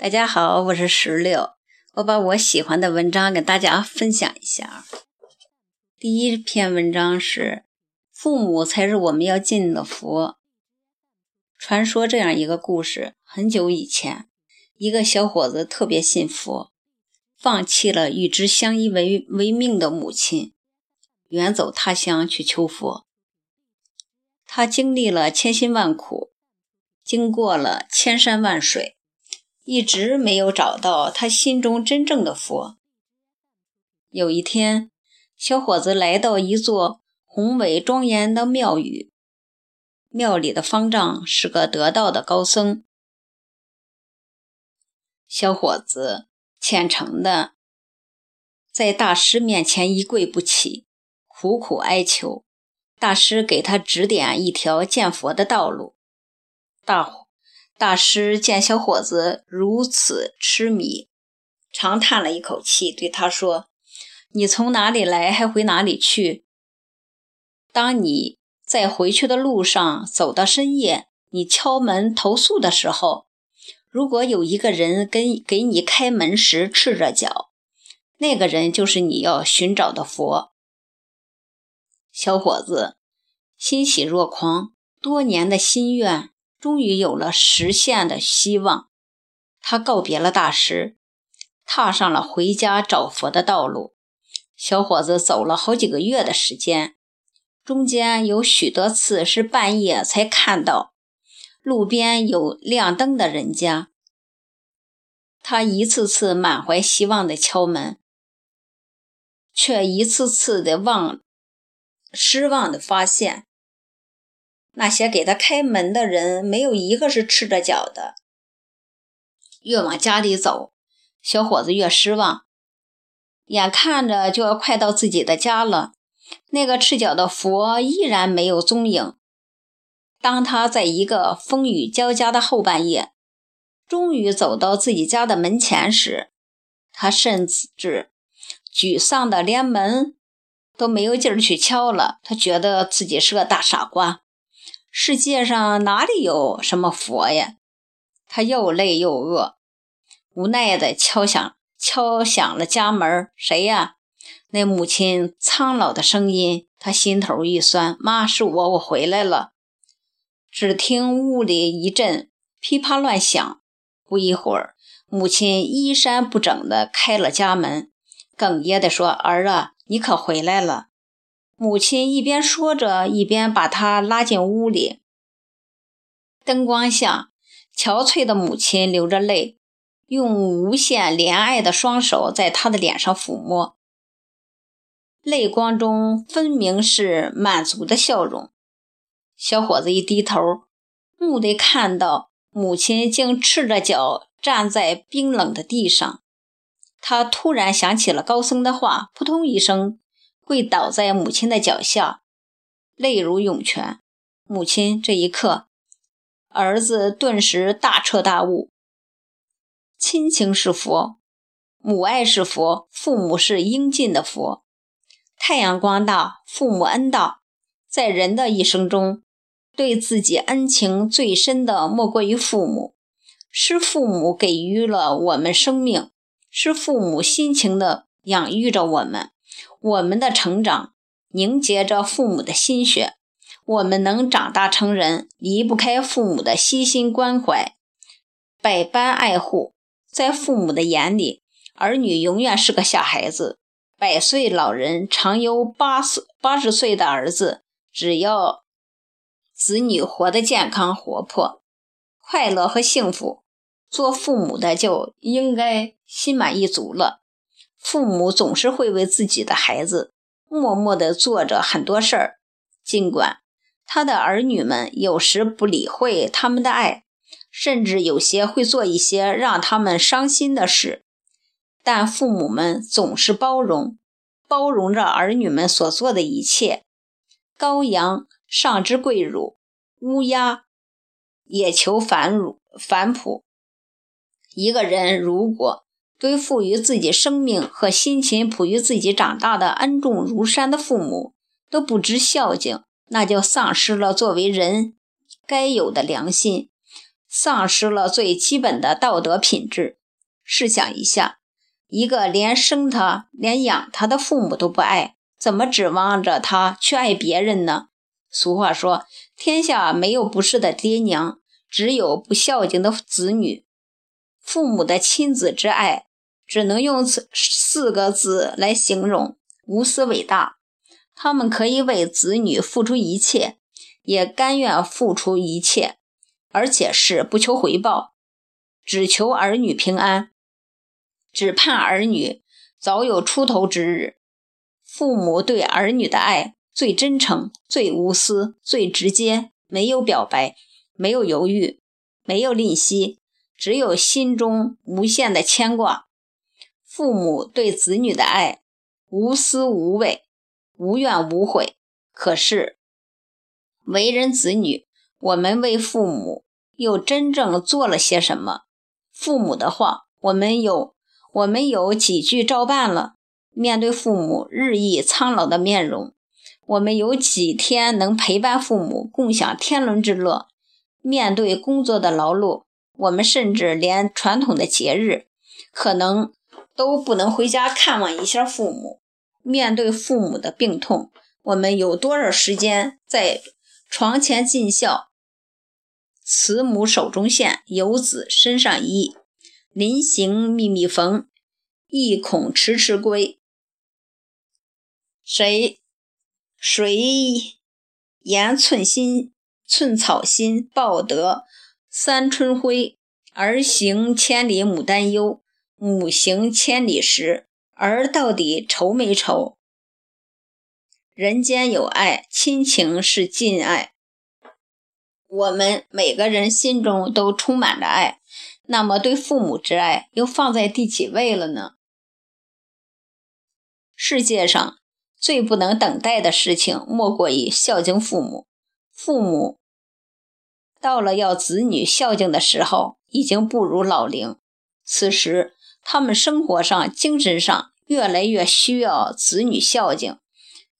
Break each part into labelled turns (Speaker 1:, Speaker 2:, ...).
Speaker 1: 大家好，我是石榴。我把我喜欢的文章跟大家分享一下。第一篇文章是“父母才是我们要敬的佛”。传说这样一个故事：很久以前，一个小伙子特别信佛，放弃了与之相依为为命的母亲，远走他乡去求佛。他经历了千辛万苦，经过了千山万水。一直没有找到他心中真正的佛。有一天，小伙子来到一座宏伟庄严的庙宇，庙里的方丈是个得道的高僧。小伙子虔诚的在大师面前一跪不起，苦苦哀求大师给他指点一条见佛的道路。大伙。大师见小伙子如此痴迷，长叹了一口气，对他说：“你从哪里来，还回哪里去？当你在回去的路上走到深夜，你敲门投诉的时候，如果有一个人跟给你开门时赤着脚，那个人就是你要寻找的佛。”小伙子欣喜若狂，多年的心愿。终于有了实现的希望，他告别了大师，踏上了回家找佛的道路。小伙子走了好几个月的时间，中间有许多次是半夜才看到路边有亮灯的人家。他一次次满怀希望的敲门，却一次次的望失望的发现。那些给他开门的人，没有一个是赤着脚的。越往家里走，小伙子越失望。眼看着就要快到自己的家了，那个赤脚的佛依然没有踪影。当他在一个风雨交加的后半夜，终于走到自己家的门前时，他甚至沮丧的连门都没有劲儿去敲了。他觉得自己是个大傻瓜。世界上哪里有什么佛呀？他又累又饿，无奈地敲响敲响了家门。谁呀？那母亲苍老的声音。他心头一酸，妈，是我，我回来了。只听屋里一阵噼啪乱响，不一会儿，母亲衣衫不整地开了家门，哽咽地说：“儿啊，你可回来了。”母亲一边说着，一边把他拉进屋里。灯光下，憔悴的母亲流着泪，用无限怜爱的双手在他的脸上抚摸，泪光中分明是满足的笑容。小伙子一低头，蓦地看到母亲竟赤着脚站在冰冷的地上。他突然想起了高僧的话，扑通一声。跪倒在母亲的脚下，泪如涌泉。母亲这一刻，儿子顿时大彻大悟：亲情是佛，母爱是佛，父母是应尽的佛。太阳光大，父母恩大。在人的一生中，对自己恩情最深的莫过于父母。是父母给予了我们生命，是父母辛勤的养育着我们。我们的成长凝结着父母的心血，我们能长大成人，离不开父母的悉心关怀、百般爱护。在父母的眼里，儿女永远是个小孩子。百岁老人常有八十八十岁的儿子，只要子女活得健康、活泼、快乐和幸福，做父母的就应该心满意足了。父母总是会为自己的孩子默默地做着很多事儿，尽管他的儿女们有时不理会他们的爱，甚至有些会做一些让他们伤心的事，但父母们总是包容，包容着儿女们所做的一切。羔羊上之跪乳，乌鸦也求反乳反哺。一个人如果。对赋予自己生命和辛勤哺育自己长大的恩重如山的父母都不知孝敬，那就丧失了作为人该有的良心，丧失了最基本的道德品质。试想一下，一个连生他、连养他的父母都不爱，怎么指望着他去爱别人呢？俗话说：“天下没有不是的爹娘，只有不孝敬的子女。”父母的亲子之爱，只能用四四个字来形容：无私伟大。他们可以为子女付出一切，也甘愿付出一切，而且是不求回报，只求儿女平安，只盼儿女早有出头之日。父母对儿女的爱最真诚、最无私、最直接，没有表白，没有犹豫，没有吝惜，只有心中无限的牵挂。父母对子女的爱无私无畏。无怨无悔，可是为人子女，我们为父母又真正做了些什么？父母的话，我们有我们有几句照办了？面对父母日益苍老的面容，我们有几天能陪伴父母共享天伦之乐？面对工作的劳碌，我们甚至连传统的节日，可能都不能回家看望一下父母。面对父母的病痛，我们有多少时间在床前尽孝？慈母手中线，游子身上衣。临行密密缝，意恐迟迟归。谁谁言寸心寸草心，报得三春晖。儿行千里母担忧，母行千里时。儿到底愁没愁？人间有爱，亲情是尽爱。我们每个人心中都充满着爱，那么对父母之爱又放在第几位了呢？世界上最不能等待的事情，莫过于孝敬父母。父母到了要子女孝敬的时候，已经步入老龄，此时。他们生活上、精神上越来越需要子女孝敬，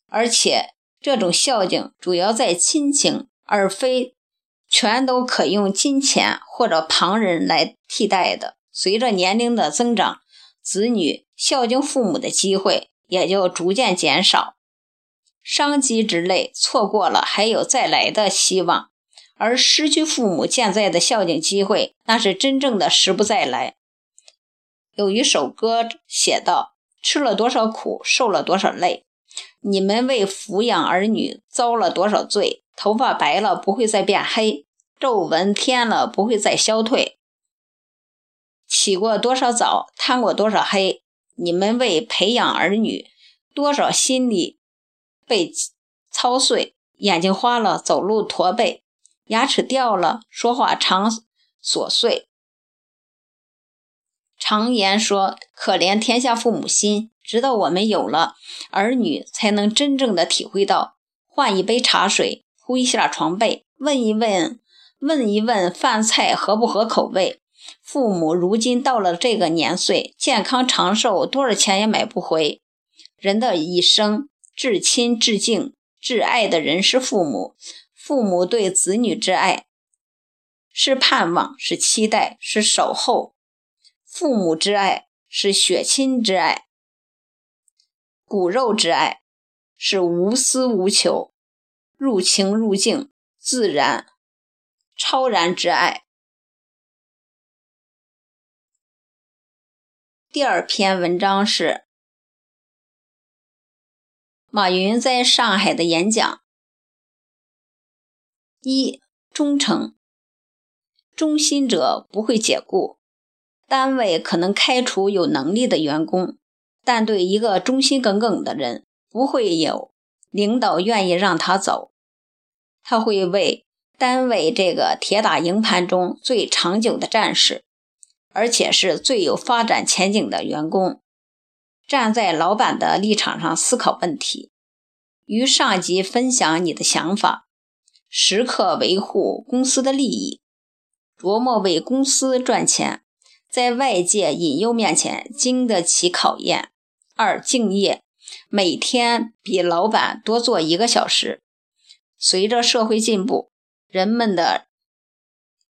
Speaker 1: 而且这种孝敬主要在亲情，而非全都可用金钱或者旁人来替代的。随着年龄的增长，子女孝敬父母的机会也就逐渐减少，伤及之类错过了，还有再来的希望；而失去父母健在的孝敬机会，那是真正的时不再来。有一首歌写道：“吃了多少苦，受了多少累，你们为抚养儿女遭了多少罪？头发白了不会再变黑，皱纹添了不会再消退。起过多少早，贪过多少黑？你们为培养儿女，多少心力被操碎？眼睛花了，走路驼背，牙齿掉了，说话常琐碎。”常言说：“可怜天下父母心。”直到我们有了儿女，才能真正的体会到：换一杯茶水，铺一下床被，问一问，问一问饭菜合不合口味。父母如今到了这个年岁，健康长寿，多少钱也买不回。人的一生，至亲至敬至爱的人是父母。父母对子女之爱，是盼望，是期待，是守候。父母之爱是血亲之爱，骨肉之爱是无私无求、入情入境、自然超然之爱。第二篇文章是马云在上海的演讲：一、忠诚，忠心者不会解雇。单位可能开除有能力的员工，但对一个忠心耿耿的人，不会有领导愿意让他走。他会为单位这个铁打营盘中最长久的战士，而且是最有发展前景的员工，站在老板的立场上思考问题，与上级分享你的想法，时刻维护公司的利益，琢磨为公司赚钱。在外界引诱面前经得起考验。二、敬业，每天比老板多做一个小时。随着社会进步，人们的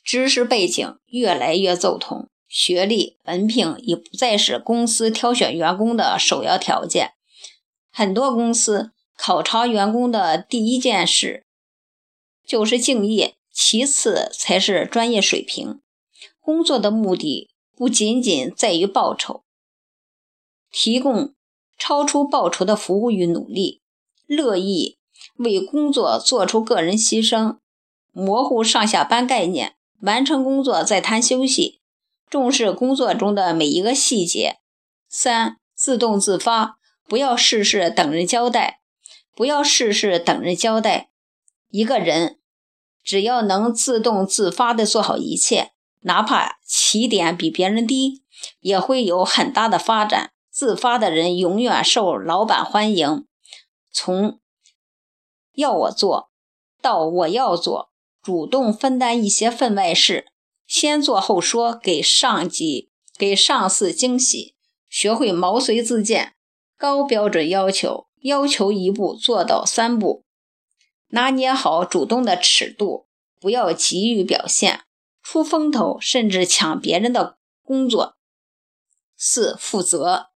Speaker 1: 知识背景越来越走通，学历、文凭已不再是公司挑选员工的首要条件。很多公司考察员工的第一件事就是敬业，其次才是专业水平。工作的目的不仅仅在于报酬，提供超出报酬的服务与努力，乐意为工作做出个人牺牲，模糊上下班概念，完成工作再谈休息，重视工作中的每一个细节。三、自动自发，不要事事等人交代，不要事事等人交代。一个人只要能自动自发地做好一切。哪怕起点比别人低，也会有很大的发展。自发的人永远受老板欢迎。从要我做到我要做，主动分担一些分外事，先做后说，给上级、给上司惊喜。学会毛遂自荐，高标准要求，要求一步做到三步，拿捏好主动的尺度，不要急于表现。出风头，甚至抢别人的工作。四、负责，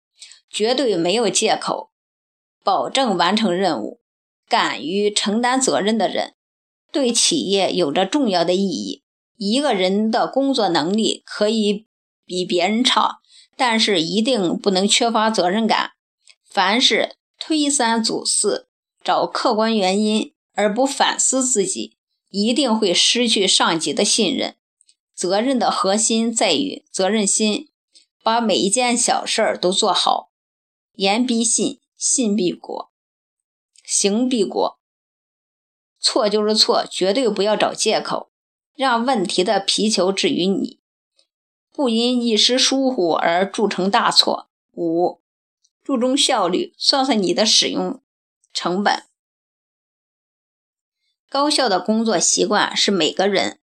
Speaker 1: 绝对没有借口，保证完成任务。敢于承担责任的人，对企业有着重要的意义。一个人的工作能力可以比别人差，但是一定不能缺乏责任感。凡是推三阻四，找客观原因而不反思自己，一定会失去上级的信任。责任的核心在于责任心，把每一件小事儿都做好。言必信，信必果，行必果。错就是错，绝对不要找借口，让问题的皮球置于你，不因一时疏忽而铸成大错。五，注重效率，算算你的使用成本。高效的工作习惯是每个人。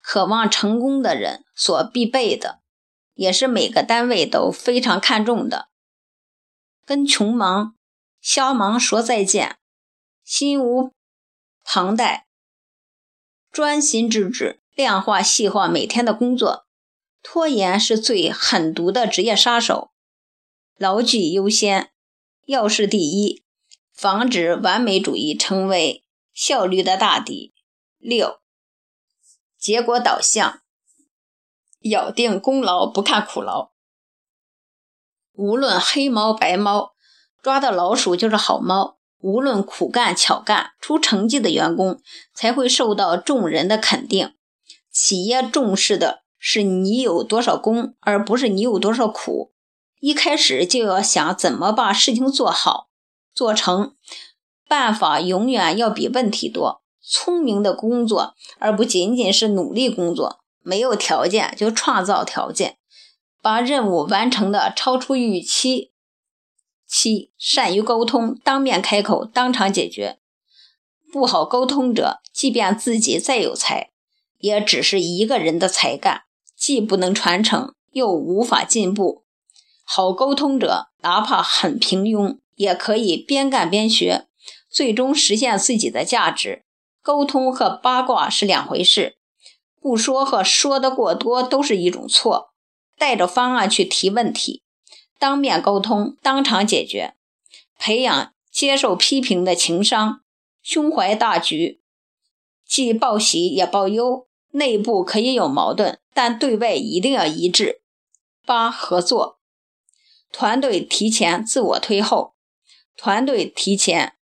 Speaker 1: 渴望成功的人所必备的，也是每个单位都非常看重的。跟穷忙、瞎忙说再见，心无旁贷，专心致志，量化细化每天的工作。拖延是最狠毒的职业杀手。牢记优先，要事第一，防止完美主义成为效率的大敌。六。结果导向，咬定功劳不看苦劳。无论黑猫白猫，抓到老鼠就是好猫。无论苦干巧干，出成绩的员工才会受到众人的肯定。企业重视的是你有多少功，而不是你有多少苦。一开始就要想怎么把事情做好、做成，办法永远要比问题多。聪明的工作，而不仅仅是努力工作。没有条件就创造条件，把任务完成的超出预期。七，善于沟通，当面开口，当场解决。不好沟通者，即便自己再有才，也只是一个人的才干，既不能传承，又无法进步。好沟通者，哪怕很平庸，也可以边干边学，最终实现自己的价值。沟通和八卦是两回事，不说和说的过多都是一种错。带着方案去提问题，当面沟通，当场解决，培养接受批评的情商，胸怀大局，既报喜也报忧。内部可以有矛盾，但对外一定要一致。八合作，团队提前，自我推后。团队提前，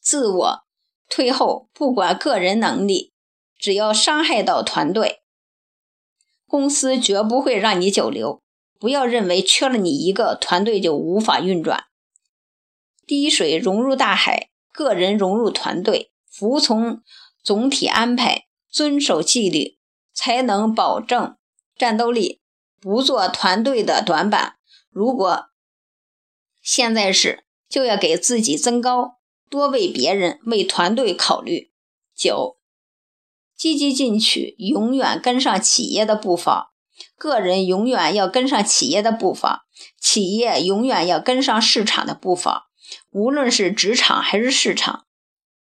Speaker 1: 自我。退后，不管个人能力，只要伤害到团队，公司绝不会让你久留。不要认为缺了你一个，团队就无法运转。滴水融入大海，个人融入团队，服从总体安排，遵守纪律，才能保证战斗力，不做团队的短板。如果现在是，就要给自己增高。多为别人、为团队考虑。九，积极进取，永远跟上企业的步伐；个人永远要跟上企业的步伐，企业永远要跟上市场的步伐。无论是职场还是市场，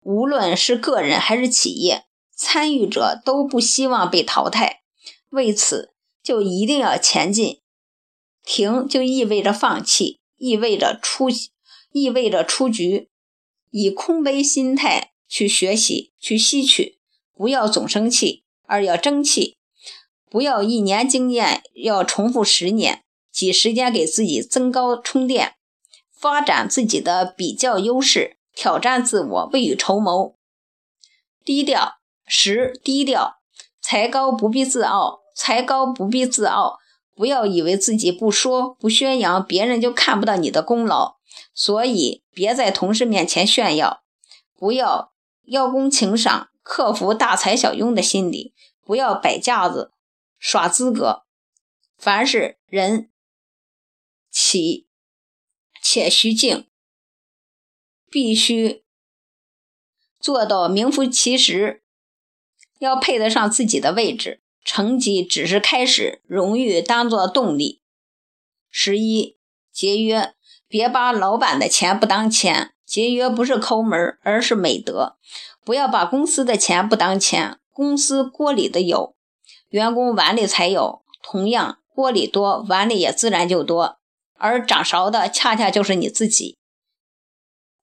Speaker 1: 无论是个人还是企业，参与者都不希望被淘汰，为此就一定要前进。停就意味着放弃，意味着出，意味着出局。以空杯心态去学习，去吸取，不要总生气，而要争气。不要一年经验要重复十年，挤时间给自己增高充电，发展自己的比较优势，挑战自我，未雨绸缪。低调。十低调，才高不必自傲，才高不必自傲。不要以为自己不说不宣扬，别人就看不到你的功劳。所以别在同事面前炫耀，不要邀功请赏，克服大材小用的心理，不要摆架子耍资格。凡是人，起且须敬，必须做到名副其实。要配得上自己的位置，成绩只是开始，荣誉当作动力。十一，节约，别把老板的钱不当钱。节约不是抠门，而是美德。不要把公司的钱不当钱，公司锅里的有，员工碗里才有。同样，锅里多，碗里也自然就多。而掌勺的恰恰就是你自己。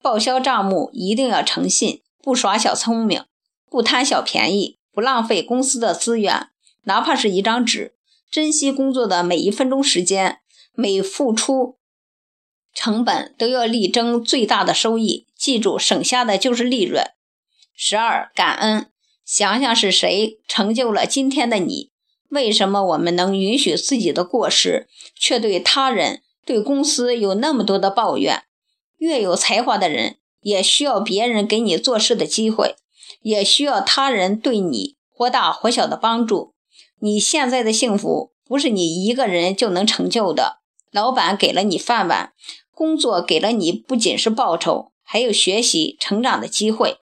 Speaker 1: 报销账目一定要诚信，不耍小聪明，不贪小便宜。不浪费公司的资源，哪怕是一张纸，珍惜工作的每一分钟时间，每付出成本都要力争最大的收益。记住，省下的就是利润。十二，感恩，想想是谁成就了今天的你？为什么我们能允许自己的过失，却对他人、对公司有那么多的抱怨？越有才华的人，也需要别人给你做事的机会。也需要他人对你或大或小的帮助。你现在的幸福不是你一个人就能成就的。老板给了你饭碗，工作给了你不仅是报酬，还有学习成长的机会。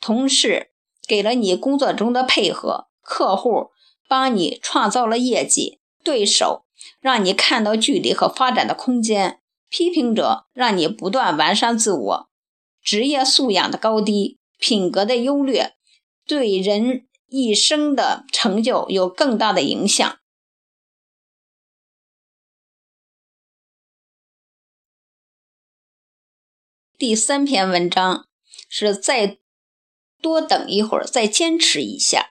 Speaker 1: 同事给了你工作中的配合，客户帮你创造了业绩，对手让你看到距离和发展的空间，批评者让你不断完善自我。职业素养的高低。品格的优劣对人一生的成就有更大的影响。第三篇文章是再多等一会儿，再坚持一下。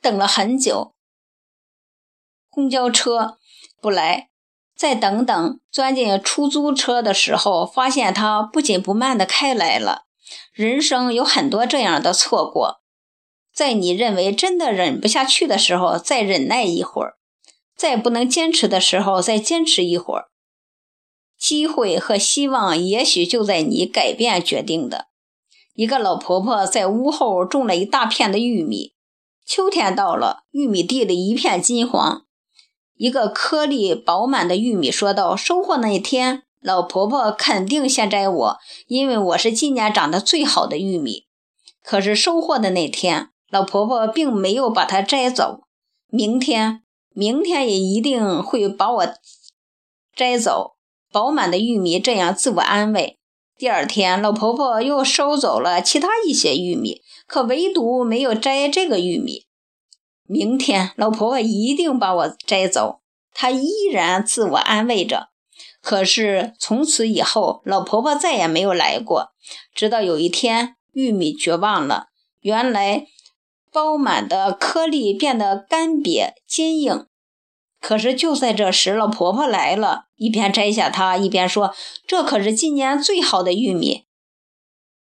Speaker 1: 等了很久，公交车不来，再等等，钻进出租车的时候，发现它不紧不慢的开来了。人生有很多这样的错过，在你认为真的忍不下去的时候，再忍耐一会儿；再不能坚持的时候，再坚持一会儿。机会和希望也许就在你改变决定的。一个老婆婆在屋后种了一大片的玉米，秋天到了，玉米地里一片金黄。一个颗粒饱满的玉米说道：“收获那一天。”老婆婆肯定先摘我，因为我是今年长得最好的玉米。可是收获的那天，老婆婆并没有把它摘走。明天，明天也一定会把我摘走。饱满的玉米这样自我安慰。第二天，老婆婆又收走了其他一些玉米，可唯独没有摘这个玉米。明天，老婆婆一定把我摘走。她依然自我安慰着。可是从此以后，老婆婆再也没有来过。直到有一天，玉米绝望了，原来饱满的颗粒变得干瘪坚硬。可是就在这时，老婆婆来了，一边摘下它，一边说：“这可是今年最好的玉米，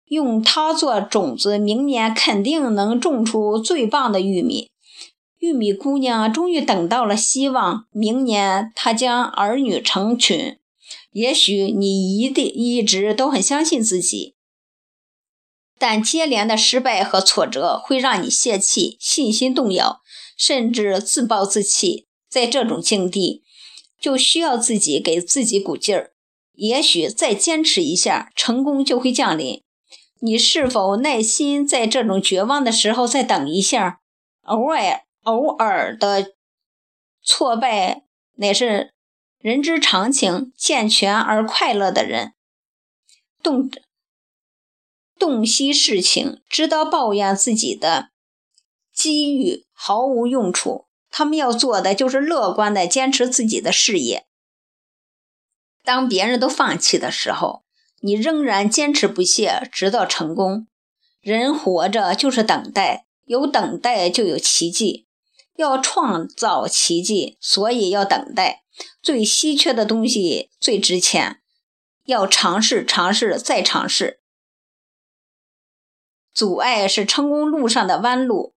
Speaker 1: 用它做种子，明年肯定能种出最棒的玉米。”玉米姑娘终于等到了希望，明年她将儿女成群。也许你一定一直都很相信自己，但接连的失败和挫折会让你泄气、信心动摇，甚至自暴自弃。在这种境地，就需要自己给自己鼓劲儿。也许再坚持一下，成功就会降临。你是否耐心在这种绝望的时候再等一下？偶尔偶尔的挫败乃是。人之常情，健全而快乐的人，动洞悉事情，知道抱怨自己的机遇毫无用处。他们要做的就是乐观的坚持自己的事业。当别人都放弃的时候，你仍然坚持不懈，直到成功。人活着就是等待，有等待就有奇迹。要创造奇迹，所以要等待。最稀缺的东西最值钱，要尝试，尝试，再尝试。阻碍是成功路上的弯路。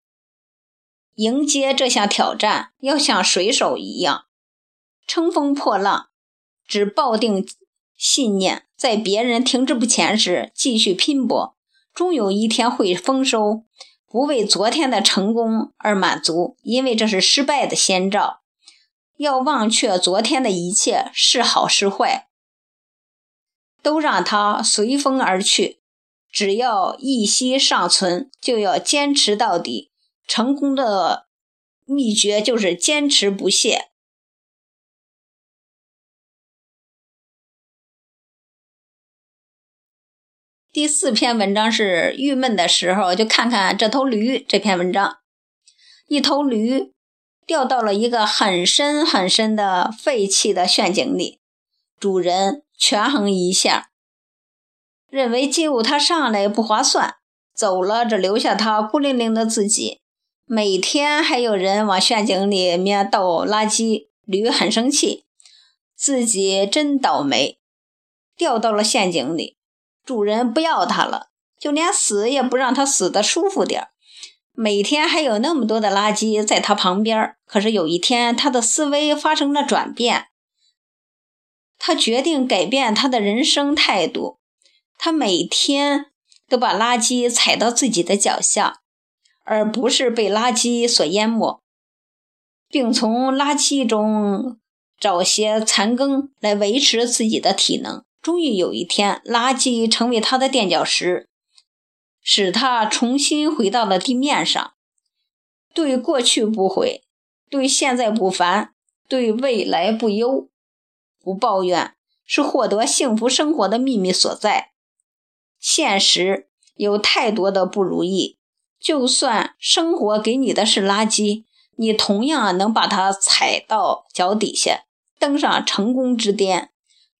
Speaker 1: 迎接这项挑战，要像水手一样，乘风破浪，只抱定信念，在别人停滞不前时继续拼搏，终有一天会丰收。不为昨天的成功而满足，因为这是失败的先兆。要忘却昨天的一切是好是坏，都让它随风而去。只要一息尚存，就要坚持到底。成功的秘诀就是坚持不懈。第四篇文章是郁闷的时候，就看看这头驴。这篇文章，一头驴掉到了一个很深很深的废弃的陷阱里，主人权衡一下，认为救它上来不划算，走了只留下它孤零零的自己。每天还有人往陷阱里面倒垃圾，驴很生气，自己真倒霉，掉到了陷阱里。主人不要它了，就连死也不让它死的舒服点儿。每天还有那么多的垃圾在它旁边。可是有一天，他的思维发生了转变，他决定改变他的人生态度。他每天都把垃圾踩到自己的脚下，而不是被垃圾所淹没，并从垃圾中找些残羹来维持自己的体能。终于有一天，垃圾成为他的垫脚石，使他重新回到了地面上。对过去不悔，对现在不烦，对未来不忧，不抱怨，是获得幸福生活的秘密所在。现实有太多的不如意，就算生活给你的是垃圾，你同样能把它踩到脚底下，登上成功之巅。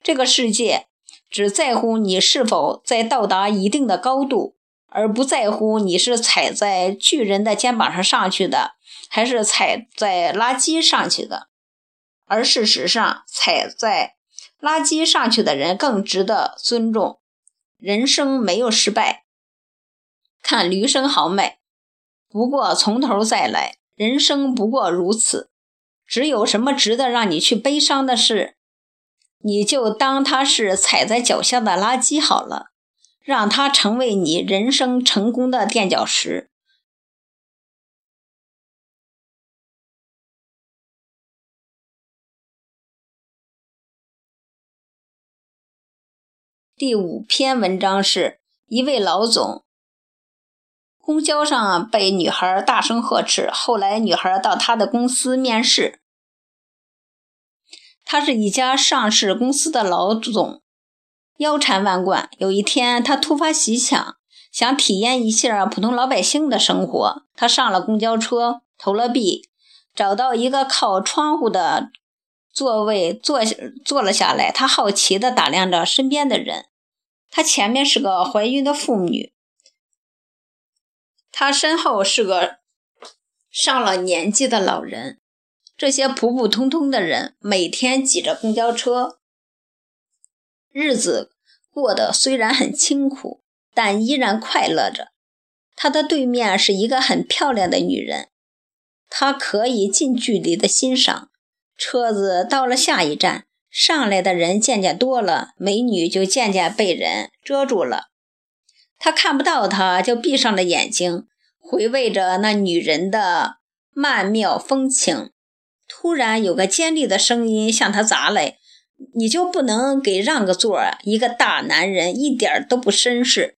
Speaker 1: 这个世界。只在乎你是否在到达一定的高度，而不在乎你是踩在巨人的肩膀上上去的，还是踩在垃圾上去的。而事实上，踩在垃圾上去的人更值得尊重。人生没有失败。看驴生豪迈，不过从头再来。人生不过如此。只有什么值得让你去悲伤的事？你就当它是踩在脚下的垃圾好了，让它成为你人生成功的垫脚石。第五篇文章是一位老总，公交上被女孩大声呵斥，后来女孩到他的公司面试。他是一家上市公司的老总，腰缠万贯。有一天，他突发奇想，想体验一下普通老百姓的生活。他上了公交车，投了币，找到一个靠窗户的座位坐坐了下来。他好奇地打量着身边的人。他前面是个怀孕的妇女，他身后是个上了年纪的老人。这些普普通通的人每天挤着公交车，日子过得虽然很清苦，但依然快乐着。他的对面是一个很漂亮的女人，他可以近距离的欣赏。车子到了下一站，上来的人渐渐多了，美女就渐渐被人遮住了。他看不到她，就闭上了眼睛，回味着那女人的曼妙风情。突然有个尖利的声音向他砸来：“你就不能给让个座啊？一个大男人一点都不绅士。”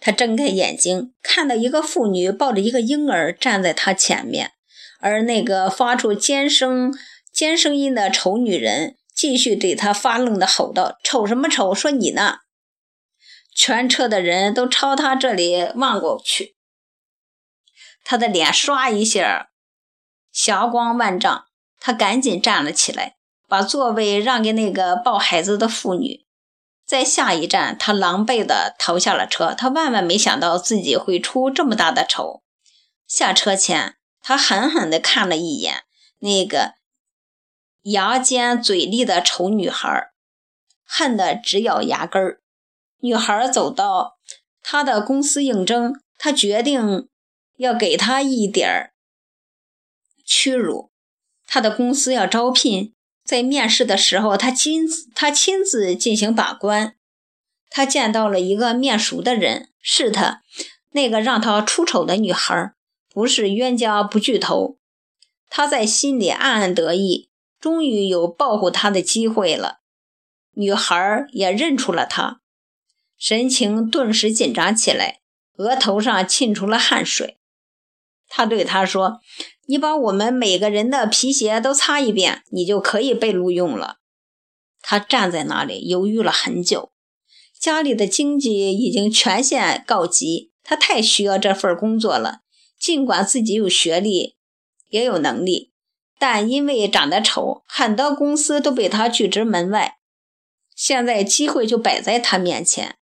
Speaker 1: 他睁开眼睛，看到一个妇女抱着一个婴儿站在他前面，而那个发出尖声、尖声音的丑女人继续对他发愣地吼道：“瞅什么瞅？说你呢！”全车的人都朝他这里望过去，他的脸唰一下霞光万丈。他赶紧站了起来，把座位让给那个抱孩子的妇女。在下一站，他狼狈地逃下了车。他万万没想到自己会出这么大的丑。下车前，他狠狠地看了一眼那个牙尖嘴利的丑女孩，恨得直咬牙根儿。女孩走到他的公司应征，他决定要给她一点儿屈辱。他的公司要招聘，在面试的时候，他亲自他亲自进行把关。他见到了一个面熟的人，是他那个让他出丑的女孩，不是冤家不聚头。他在心里暗暗得意，终于有报复他的机会了。女孩也认出了他。神情顿时紧张起来，额头上沁出了汗水。他对他说：“你把我们每个人的皮鞋都擦一遍，你就可以被录用了。”他站在那里犹豫了很久。家里的经济已经全线告急，他太需要这份工作了。尽管自己有学历，也有能力，但因为长得丑，很多公司都被他拒之门外。现在机会就摆在他面前。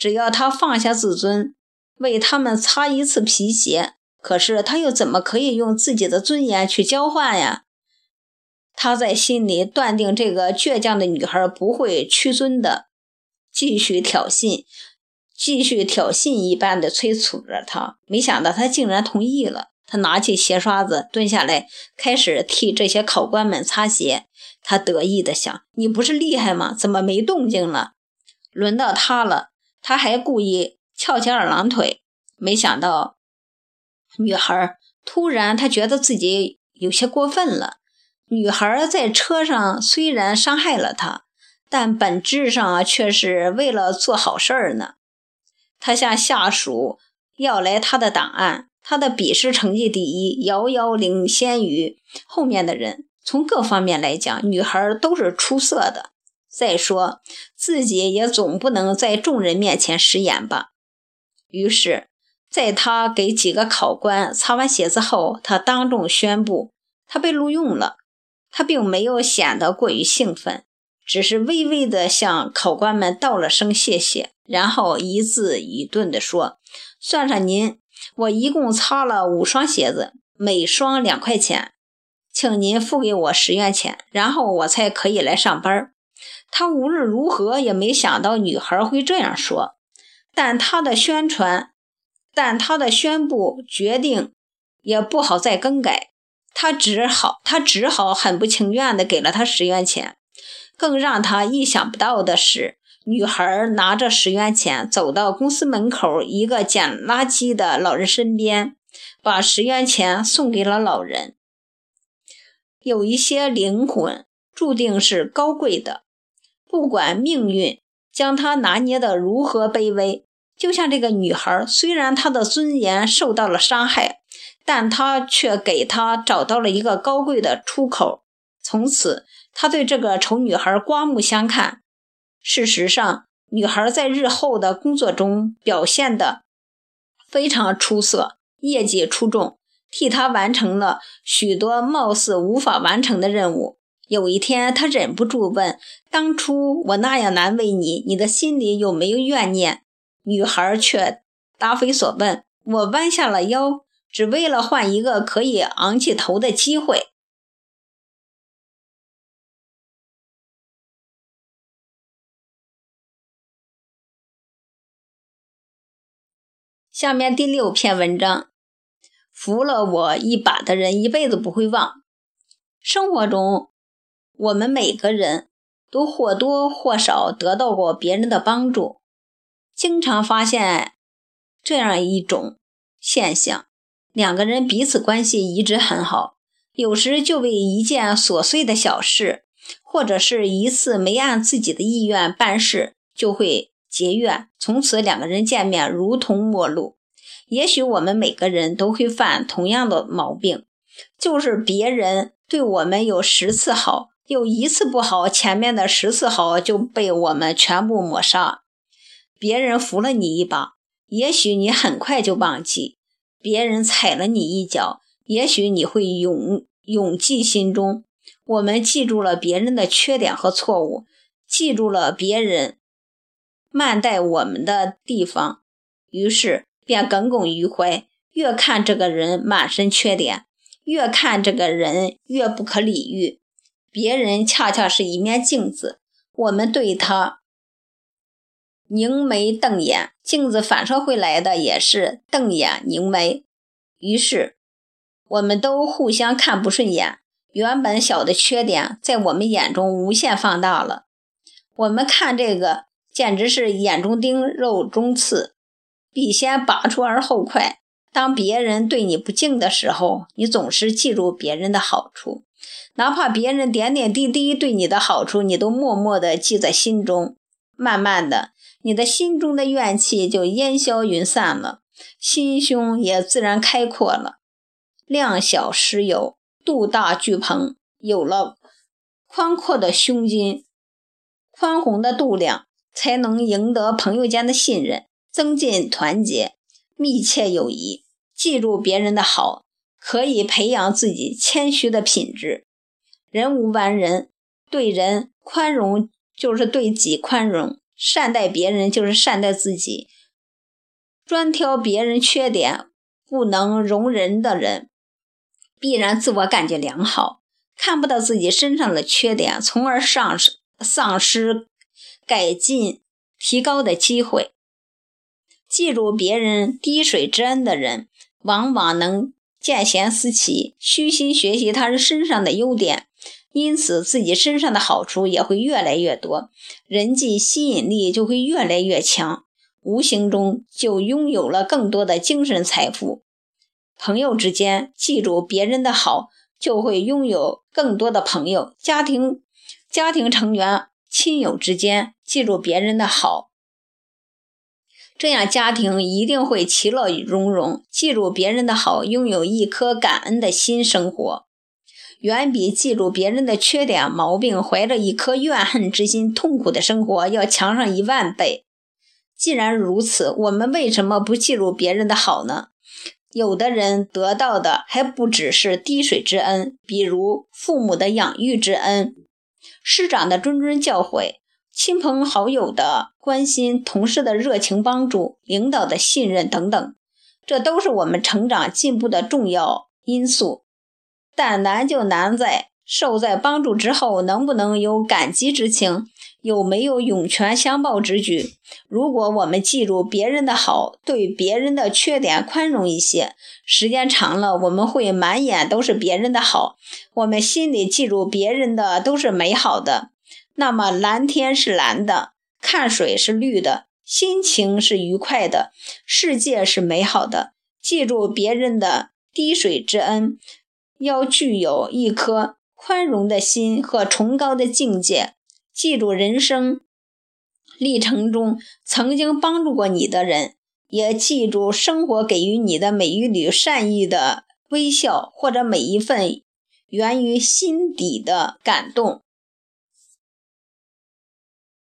Speaker 1: 只要他放下自尊，为他们擦一次皮鞋，可是他又怎么可以用自己的尊严去交换呀？他在心里断定这个倔强的女孩不会屈尊的，继续挑衅，继续挑衅一般的催促着他。没想到他竟然同意了。他拿起鞋刷子，蹲下来开始替这些考官们擦鞋。他得意地想：“你不是厉害吗？怎么没动静了？轮到他了。”他还故意翘起二郎腿，没想到女孩突然，他觉得自己有些过分了。女孩在车上虽然伤害了他，但本质上却是为了做好事儿呢。他向下属要来他的档案，他的笔试成绩第一，遥遥领先于后面的人。从各方面来讲，女孩都是出色的。再说，自己也总不能在众人面前食言吧。于是，在他给几个考官擦完鞋子后，他当众宣布他被录用了。他并没有显得过于兴奋，只是微微地向考官们道了声谢谢，然后一字一顿地说：“算上您，我一共擦了五双鞋子，每双两块钱，请您付给我十元钱，然后我才可以来上班。”他无论如何也没想到女孩会这样说，但他的宣传，但他的宣布决定也不好再更改。他只好，他只好很不情愿地给了他十元钱。更让他意想不到的是，女孩拿着十元钱走到公司门口一个捡垃圾的老人身边，把十元钱送给了老人。有一些灵魂注定是高贵的。不管命运将他拿捏得如何卑微，就像这个女孩，虽然她的尊严受到了伤害，但她却给她找到了一个高贵的出口。从此，他对这个丑女孩刮目相看。事实上，女孩在日后的工作中表现得非常出色，业绩出众，替她完成了许多貌似无法完成的任务。有一天，他忍不住问：“当初我那样难为你，你的心里有没有怨念？”女孩却答非所问：“我弯下了腰，只为了换一个可以昂起头的机会。”下面第六篇文章：扶了我一把的人，一辈子不会忘。生活中。我们每个人都或多或少得到过别人的帮助，经常发现这样一种现象：两个人彼此关系一直很好，有时就为一件琐碎的小事，或者是一次没按自己的意愿办事，就会结怨，从此两个人见面如同陌路。也许我们每个人都会犯同样的毛病，就是别人对我们有十次好。有一次不好，前面的十次好就被我们全部抹杀。别人扶了你一把，也许你很快就忘记；别人踩了你一脚，也许你会永永记心中。我们记住了别人的缺点和错误，记住了别人慢待我们的地方，于是便耿耿于怀。越看这个人满身缺点，越看这个人越不可理喻。别人恰恰是一面镜子，我们对他凝眉瞪眼，镜子反射回来的也是瞪眼凝眉。于是，我们都互相看不顺眼。原本小的缺点，在我们眼中无限放大了。我们看这个，简直是眼中钉、肉中刺，必先拔出而后快。当别人对你不敬的时候，你总是记住别人的好处，哪怕别人点点滴滴对你的好处，你都默默地记在心中。慢慢的，你的心中的怨气就烟消云散了，心胸也自然开阔了。量小时有。度大聚朋，有了宽阔的胸襟、宽宏的度量，才能赢得朋友间的信任，增进团结、密切友谊。记住别人的好，可以培养自己谦虚的品质。人无完人，对人宽容就是对己宽容，善待别人就是善待自己。专挑别人缺点不能容人的人。必然自我感觉良好，看不到自己身上的缺点，从而丧失丧失改进提高的机会。记住别人滴水之恩的人，往往能见贤思齐，虚心学习他人身上的优点，因此自己身上的好处也会越来越多，人际吸引力就会越来越强，无形中就拥有了更多的精神财富。朋友之间记住别人的好，就会拥有更多的朋友；家庭家庭成员、亲友之间记住别人的好，这样家庭一定会其乐融融。记住别人的好，拥有一颗感恩的心，生活远比记住别人的缺点毛病，怀着一颗怨恨之心痛苦的生活要强上一万倍。既然如此，我们为什么不记住别人的好呢？有的人得到的还不只是滴水之恩，比如父母的养育之恩、师长的谆谆教诲、亲朋好友的关心、同事的热情帮助、领导的信任等等，这都是我们成长进步的重要因素。但难就难在受在帮助之后，能不能有感激之情？有没有涌泉相报之举？如果我们记住别人的好，对别人的缺点宽容一些，时间长了，我们会满眼都是别人的好。我们心里记住别人的都是美好的，那么蓝天是蓝的，看水是绿的，心情是愉快的，世界是美好的。记住别人的滴水之恩，要具有一颗宽容的心和崇高的境界。记住人生历程中曾经帮助过你的人，也记住生活给予你的每一缕善意的微笑，或者每一份源于心底的感动。